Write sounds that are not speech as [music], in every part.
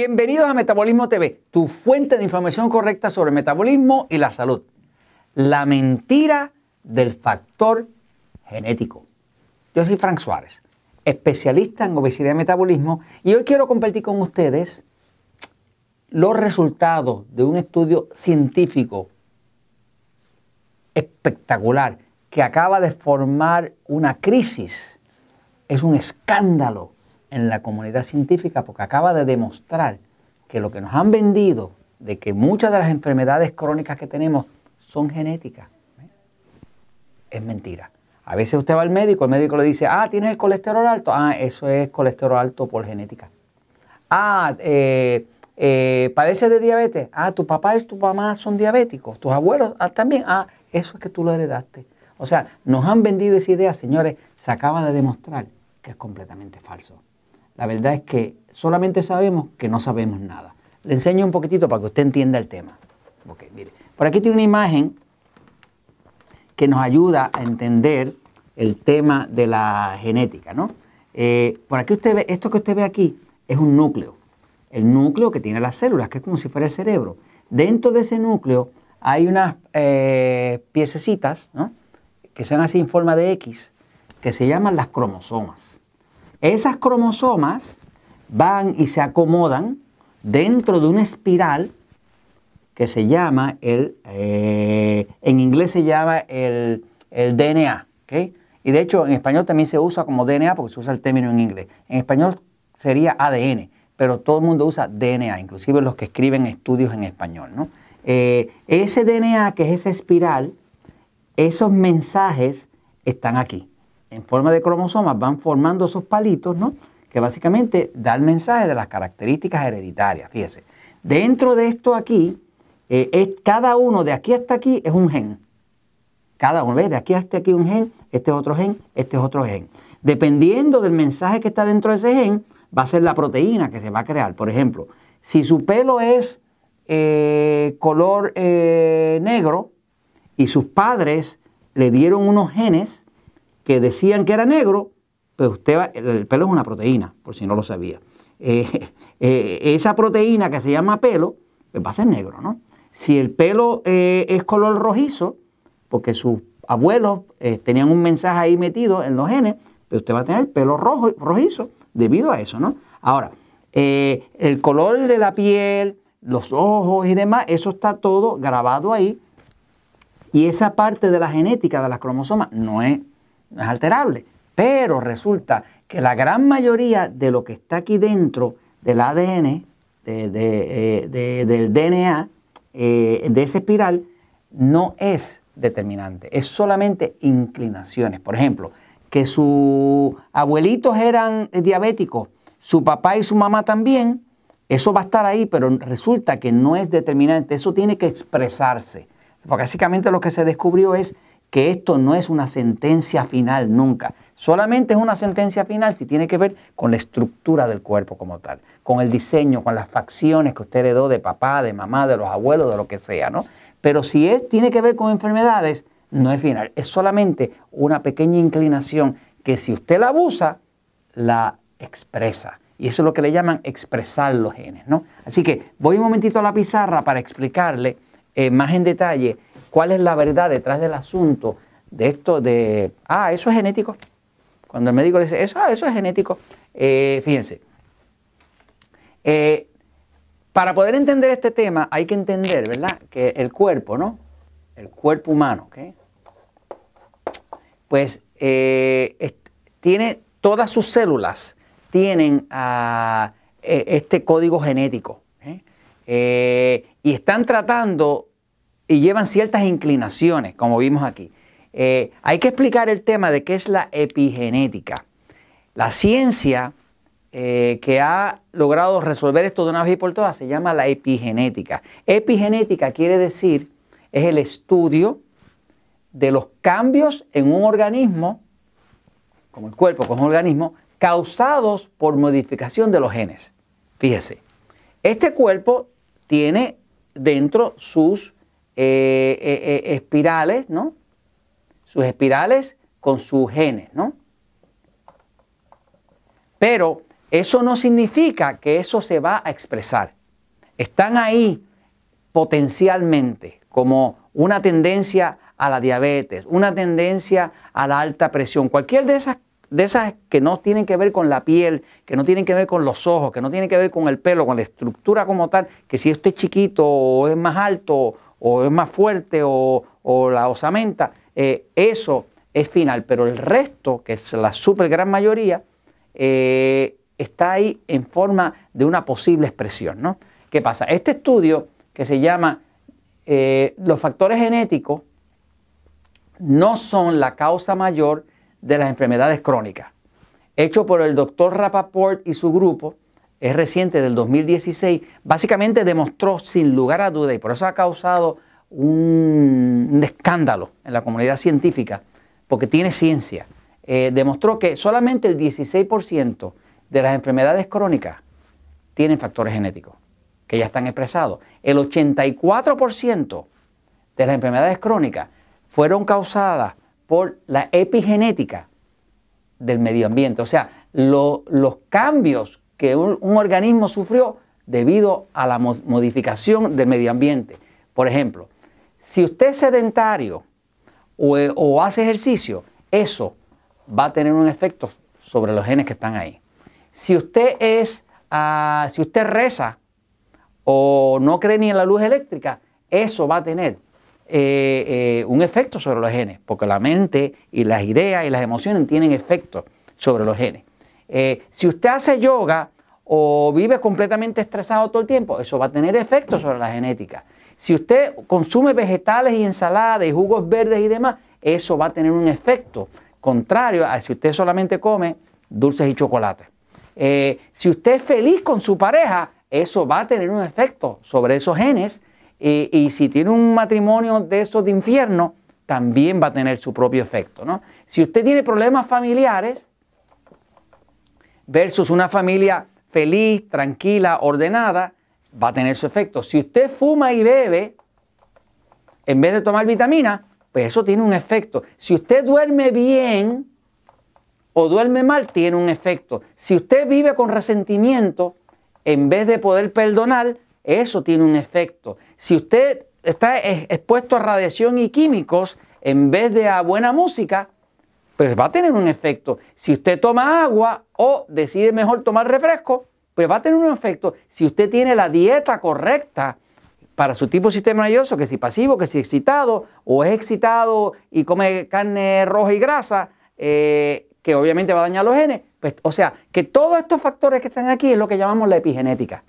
Bienvenidos a Metabolismo TV, tu fuente de información correcta sobre metabolismo y la salud. La mentira del factor genético. Yo soy Frank Suárez, especialista en obesidad y metabolismo, y hoy quiero compartir con ustedes los resultados de un estudio científico espectacular que acaba de formar una crisis. Es un escándalo en la comunidad científica porque acaba de demostrar que lo que nos han vendido de que muchas de las enfermedades crónicas que tenemos son genéticas ¿eh? es mentira. A veces usted va al médico, el médico le dice, ah, tienes el colesterol alto. Ah, eso es colesterol alto por genética. Ah, eh, eh, padeces de diabetes. Ah, tu papá y tu mamá son diabéticos. Tus abuelos ah, también. Ah, eso es que tú lo heredaste. O sea, nos han vendido esa idea, señores. Se acaba de demostrar que es completamente falso. La verdad es que solamente sabemos que no sabemos nada. Le enseño un poquitito para que usted entienda el tema. Por aquí tiene una imagen que nos ayuda a entender el tema de la genética, ¿no? Eh, por aquí usted ve, esto que usted ve aquí es un núcleo. El núcleo que tiene las células, que es como si fuera el cerebro. Dentro de ese núcleo hay unas eh, piececitas, ¿no? Que son así en forma de X, que se llaman las cromosomas. Esas cromosomas van y se acomodan dentro de una espiral que se llama el, eh, en inglés se llama el, DNA, Y de hecho en español también se usa como DNA porque se usa el término en inglés. En español sería ADN, pero todo el mundo usa DNA, inclusive los que escriben estudios en español, ¿no? Eh, ese DNA, que es esa espiral, esos mensajes están aquí en forma de cromosomas van formando esos palitos, ¿no? Que básicamente da el mensaje de las características hereditarias. Fíjese, dentro de esto aquí, eh, es, cada uno de aquí hasta aquí es un gen. Cada uno, ¿ves? De aquí hasta aquí un gen, este es otro gen, este es otro gen. Dependiendo del mensaje que está dentro de ese gen, va a ser la proteína que se va a crear. Por ejemplo, si su pelo es eh, color eh, negro y sus padres le dieron unos genes que decían que era negro, pues usted el pelo es una proteína, por si no lo sabía. Eh, [laughs] eh, esa proteína que se llama pelo, pues va a ser negro, ¿no? Si el pelo eh, es color rojizo, porque sus abuelos tenían un mensaje ahí metido en los genes, pues usted va a tener pelo rojo, rojizo debido a eso, ¿no? Ahora, el color de la piel, los ojos y demás, eso está todo grabado ahí. Y esa parte de la genética de las cromosomas no es no es alterable. Pero resulta que la gran mayoría de lo que está aquí dentro del ADN, eh, del DNA, eh, de esa espiral, no es determinante, es solamente inclinaciones. Por ejemplo, que sus abuelitos eran diabéticos, su papá y su mamá también, eso va a estar ahí, pero resulta que no es determinante, eso tiene que expresarse. Porque básicamente lo que se descubrió es que esto no es una sentencia final nunca. Solamente es una sentencia final si tiene que ver con la estructura del cuerpo como tal, con el diseño, con las facciones que usted heredó de papá, de mamá, de los abuelos, de lo que sea, ¿no? Pero si es, tiene que ver con enfermedades, no es final, es solamente una pequeña inclinación que si usted la abusa, la expresa. Y eso es lo que le llaman expresar los genes, ¿no? Así que voy un momentito a la pizarra para explicarle eh, más en detalle cuál es la verdad detrás del asunto de esto de, ah, eso es genético. Cuando el médico le dice, eso, ah, eso es genético. Eh, fíjense, eh, para poder entender este tema hay que entender, ¿verdad? Que el cuerpo, ¿no? El cuerpo humano, ¿ok? Pues eh, tiene, todas sus células tienen ah, e, este código genético. y están tratando y llevan ciertas inclinaciones, como vimos aquí. Eh, hay que explicar el tema de qué es la epigenética. La ciencia eh, que ha logrado resolver esto de una vez y por todas se llama la epigenética. Epigenética quiere decir, es el estudio de los cambios en un organismo, como el cuerpo, como un organismo, causados por modificación de los genes. Fíjese, este cuerpo tiene dentro sus eh, eh, eh, espirales, ¿no? Sus espirales con sus genes, ¿no? Pero eso no significa que eso se va a expresar. Están ahí potencialmente como una tendencia a la diabetes, una tendencia a la alta presión, cualquier de esas de esas que no tienen que ver con la piel, que no tienen que ver con los ojos, que no tienen que ver con el pelo, con la estructura como tal, que si usted es chiquito o es más alto o es más fuerte o, la osamenta, eh, eso es final, pero el resto, que es la super gran mayoría, eh, está ahí en forma de una posible expresión. ¿no? ¿Qué pasa? Este estudio que se llama eh, Los factores genéticos no son la causa mayor de las enfermedades crónicas, hecho por el doctor Rapaport y su grupo, es reciente del 2016, básicamente demostró sin lugar a duda, y por eso ha causado un, escándalo en la comunidad científica, porque tiene ciencia, eh, demostró que solamente el 16% de las enfermedades crónicas tienen factores genéticos, que ya están expresados. El 84% de las enfermedades crónicas fueron causadas por la epigenética del medio ambiente, o sea, los cambios que un, organismo sufrió debido a la modificación del medio ambiente. Por ejemplo, si usted es sedentario o, hace ejercicio, eso va a tener un efecto sobre los genes que están ahí. Si usted es, ah, si usted reza o no cree ni en la luz eléctrica, eso va a tener eh, eh, un efecto sobre los genes, porque la mente y las ideas y las emociones tienen efecto sobre los genes. Eh, si usted hace yoga o vive completamente estresado todo el tiempo, eso va a tener efecto sobre la genética. Si usted consume vegetales y ensaladas y jugos verdes y demás, eso va a tener un efecto contrario a si usted solamente come dulces y chocolate. si usted es feliz con su pareja, eso va a tener un efecto sobre esos genes y, si tiene un matrimonio de esos de infierno, también va a tener su propio efecto. ¿no? Si usted tiene problemas familiares versus una familia feliz, tranquila, ordenada, va a tener su efecto. Si usted fuma y bebe, en vez de tomar vitamina, pues eso tiene un efecto. Si usted duerme bien o duerme mal, tiene un efecto. Si usted vive con resentimiento, en vez de poder perdonar, eso tiene un efecto. Si usted está expuesto a radiación y químicos en vez de a buena música, pues va a tener un efecto. Si usted toma agua o decide mejor tomar refresco, pues va a tener un efecto. Si usted tiene la dieta correcta para su tipo de sistema nervioso, que si pasivo, que si excitado, o es excitado y come carne roja y grasa, eh, que obviamente va a dañar los genes, pues, o sea, que todos estos factores que están aquí es lo que llamamos la epigenética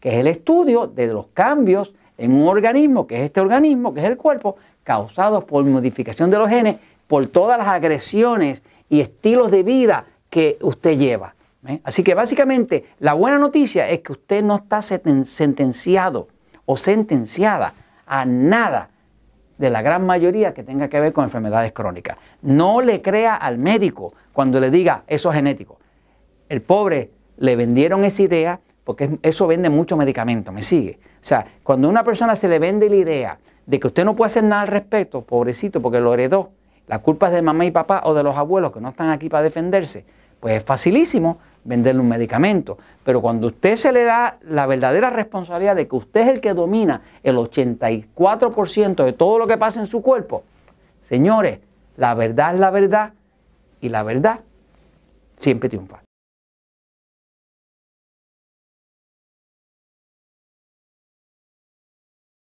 que es el estudio de los cambios en un organismo, que es este organismo, que es el cuerpo, causados por modificación de los genes, por todas las agresiones y estilos de vida que usted lleva. ¿eh? Así que básicamente la buena noticia es que usted no está sentenciado o sentenciada a nada de la gran mayoría que tenga que ver con enfermedades crónicas. No le crea al médico cuando le diga eso es genético. El pobre le vendieron esa idea porque eso vende mucho medicamento, ¿me sigue? O sea, cuando a una persona se le vende la idea de que usted no puede hacer nada al respecto, pobrecito, porque lo heredó, la culpa es de mamá y papá o de los abuelos que no están aquí para defenderse, pues es facilísimo venderle un medicamento. Pero cuando usted se le da la verdadera responsabilidad de que usted es el que domina el 84% de todo lo que pasa en su cuerpo, señores, la verdad es la verdad y la verdad siempre triunfa.